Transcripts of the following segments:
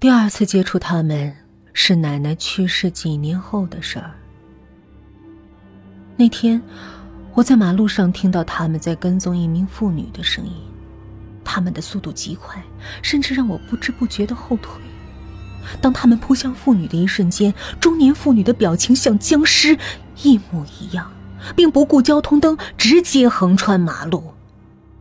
第二次接触他们是奶奶去世几年后的事儿。那天，我在马路上听到他们在跟踪一名妇女的声音，他们的速度极快，甚至让我不知不觉的后退。当他们扑向妇女的一瞬间，中年妇女的表情像僵尸一模一样，并不顾交通灯，直接横穿马路。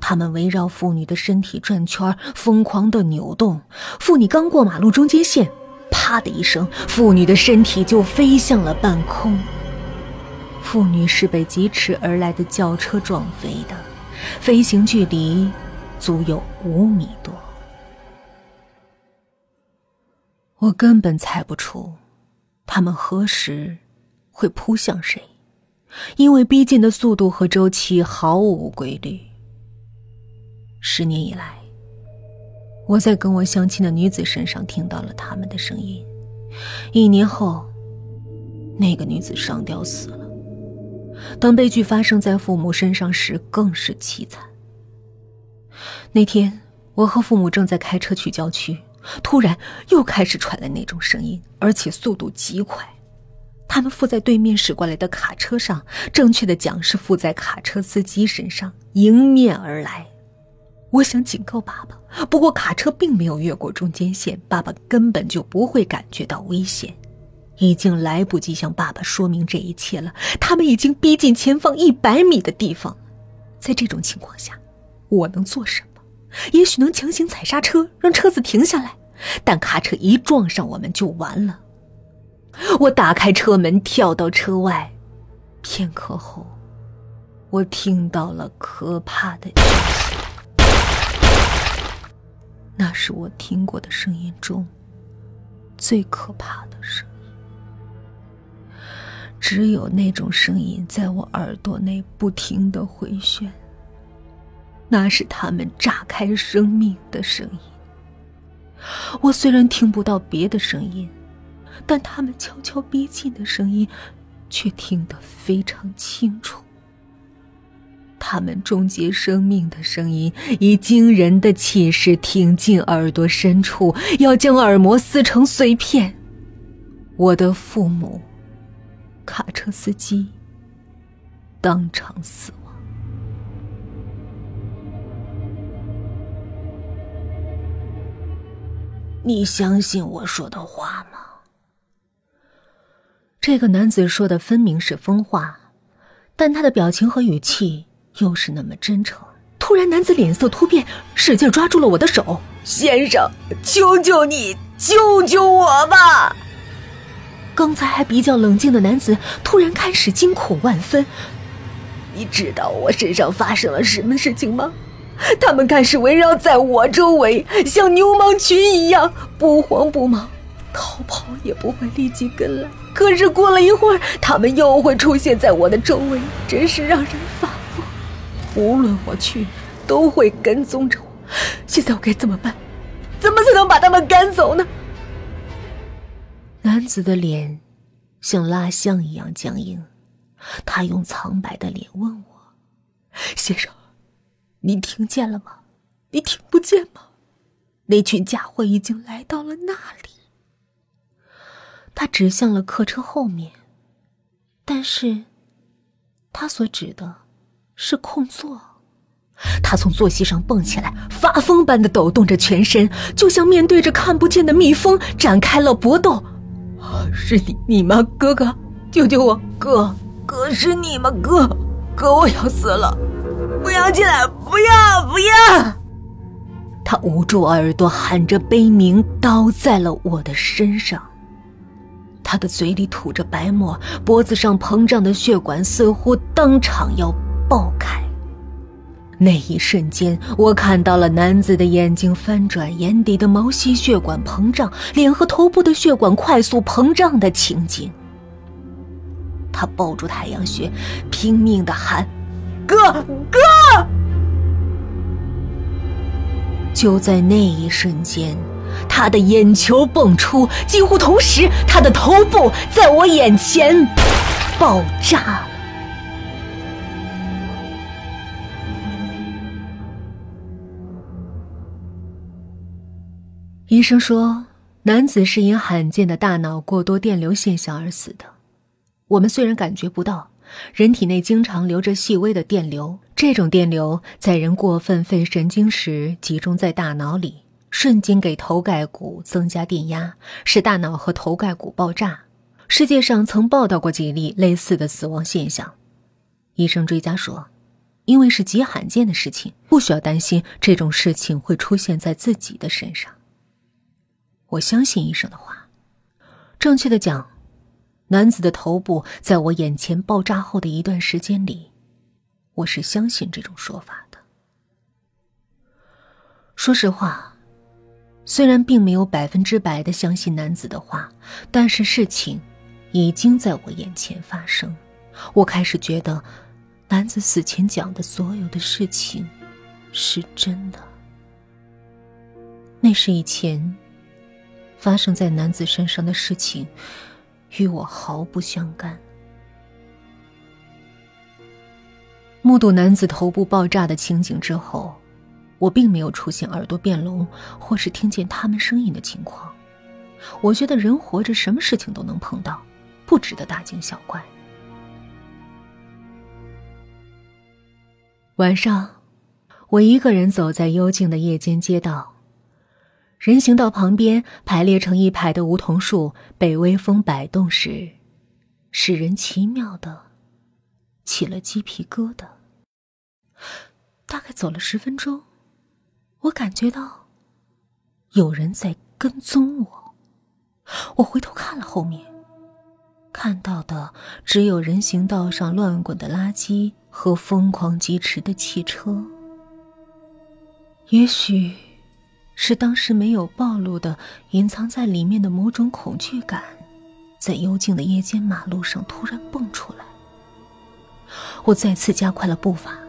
他们围绕妇女的身体转圈，疯狂的扭动。妇女刚过马路中间线，啪的一声，妇女的身体就飞向了半空。妇女是被疾驰而来的轿车撞飞的，飞行距离足有五米多。我根本猜不出，他们何时会扑向谁，因为逼近的速度和周期毫无规律。十年以来，我在跟我相亲的女子身上听到了他们的声音。一年后，那个女子上吊死了。当悲剧发生在父母身上时，更是凄惨。那天，我和父母正在开车去郊区，突然又开始传来那种声音，而且速度极快。他们附在对面驶过来的卡车上，正确的讲是附在卡车司机身上，迎面而来。我想警告爸爸，不过卡车并没有越过中间线，爸爸根本就不会感觉到危险。已经来不及向爸爸说明这一切了，他们已经逼近前方一百米的地方。在这种情况下，我能做什么？也许能强行踩刹车，让车子停下来。但卡车一撞上我们就完了。我打开车门，跳到车外。片刻后，我听到了可怕的。那是我听过的声音中最可怕的声音。只有那种声音在我耳朵内不停的回旋，那是他们炸开生命的声音。我虽然听不到别的声音，但他们悄悄逼近的声音却听得非常清楚。他们终结生命的声音，以惊人的气势挺进耳朵深处，要将耳膜撕成碎片。我的父母，卡车司机，当场死亡。你相信我说的话吗？这个男子说的分明是疯话，但他的表情和语气。又是那么真诚。突然，男子脸色突变，使劲抓住了我的手。先生，求求你，救救我吧！刚才还比较冷静的男子，突然开始惊恐万分。你知道我身上发生了什么事情吗？他们开始围绕在我周围，像牛虻群一样，不慌不忙，逃跑也不会立即跟来。可是过了一会儿，他们又会出现在我的周围，真是让人发。无论我去，都会跟踪着我。现在我该怎么办？怎么才能把他们赶走呢？男子的脸像蜡像一样僵硬，他用苍白的脸问我：“先生，你听见了吗？你听不见吗？那群家伙已经来到了那里。”他指向了客车后面，但是，他所指的。是空座，他从坐席上蹦起来，发疯般的抖动着全身，就像面对着看不见的蜜蜂展开了搏斗。是你你吗，哥哥？救救我！哥哥是你吗？哥哥，我要死了！不要进来！不要不要！他捂住耳朵，喊着悲鸣，倒在了我的身上。他的嘴里吐着白沫，脖子上膨胀的血管似乎当场要。爆开！那一瞬间，我看到了男子的眼睛翻转，眼底的毛细血管膨胀，脸和头部的血管快速膨胀的情景。他抱住太阳穴，拼命的喊：“哥哥！”就在那一瞬间，他的眼球蹦出，几乎同时，他的头部在我眼前爆炸。医生说，男子是因罕见的大脑过多电流现象而死的。我们虽然感觉不到，人体内经常流着细微的电流，这种电流在人过分费神经时集中在大脑里，瞬间给头盖骨增加电压，使大脑和头盖骨爆炸。世界上曾报道过几例类似的死亡现象。医生追加说：“因为是极罕见的事情，不需要担心这种事情会出现在自己的身上。”我相信医生的话。正确的讲，男子的头部在我眼前爆炸后的一段时间里，我是相信这种说法的。说实话，虽然并没有百分之百的相信男子的话，但是事情已经在我眼前发生，我开始觉得男子死前讲的所有的事情是真的。那是以前。发生在男子身上的事情，与我毫不相干。目睹男子头部爆炸的情景之后，我并没有出现耳朵变聋或是听见他们声音的情况。我觉得人活着，什么事情都能碰到，不值得大惊小怪。晚上，我一个人走在幽静的夜间街道。人行道旁边排列成一排的梧桐树被微风摆动时，使人奇妙的起了鸡皮疙瘩。大概走了十分钟，我感觉到有人在跟踪我。我回头看了后面，看到的只有人行道上乱滚的垃圾和疯狂疾驰的汽车。也许。是当时没有暴露的、隐藏在里面的某种恐惧感，在幽静的夜间马路上突然蹦出来。我再次加快了步伐，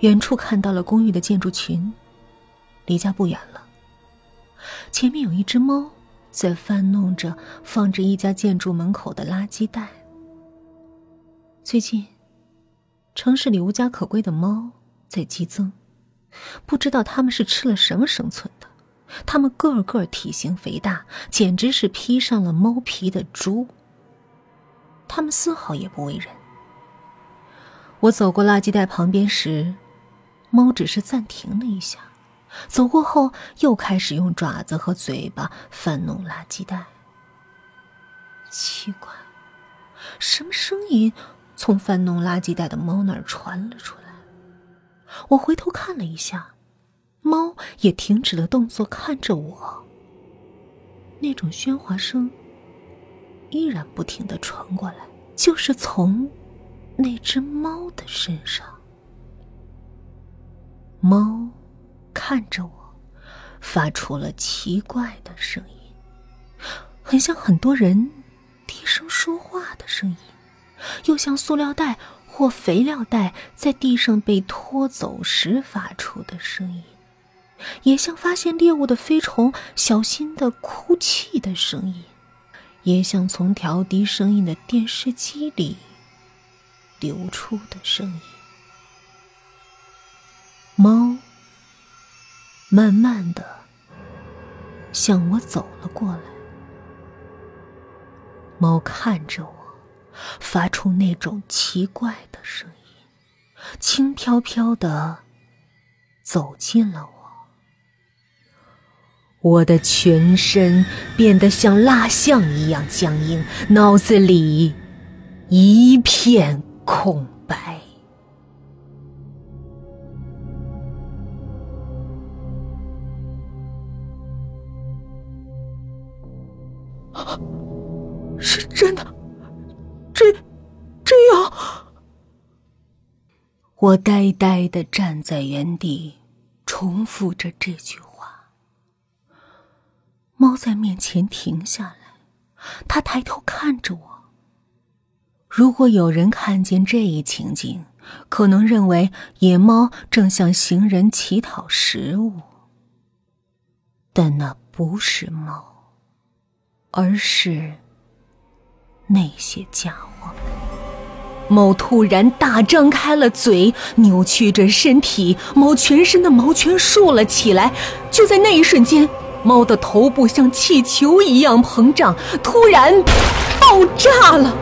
远处看到了公寓的建筑群，离家不远了。前面有一只猫在翻弄着放着一家建筑门口的垃圾袋。最近，城市里无家可归的猫在激增。不知道他们是吃了什么生存的，他们个个体型肥大，简直是披上了猫皮的猪。他们丝毫也不为人。我走过垃圾袋旁边时，猫只是暂停了一下，走过后又开始用爪子和嘴巴翻弄垃圾袋。奇怪，什么声音从翻弄垃圾袋的猫那儿传了出来？我回头看了一下，猫也停止了动作，看着我。那种喧哗声依然不停的传过来，就是从那只猫的身上。猫看着我，发出了奇怪的声音，很像很多人低声说话的声音，又像塑料袋。或肥料袋在地上被拖走时发出的声音，也像发现猎物的飞虫小心的哭泣的声音，也像从调低声音的电视机里流出的声音。猫慢慢的向我走了过来，猫看着我。发出那种奇怪的声音，轻飘飘的走近了我。我的全身变得像蜡像一样僵硬，脑子里一片空白。是真的。这，这样，我呆呆的站在原地，重复着这句话。猫在面前停下来，它抬头看着我。如果有人看见这一情景，可能认为野猫正向行人乞讨食物，但那不是猫，而是……那些家伙，猫突然大张开了嘴，扭曲着身体，猫全身的毛全竖了起来。就在那一瞬间，猫的头部像气球一样膨胀，突然爆炸了。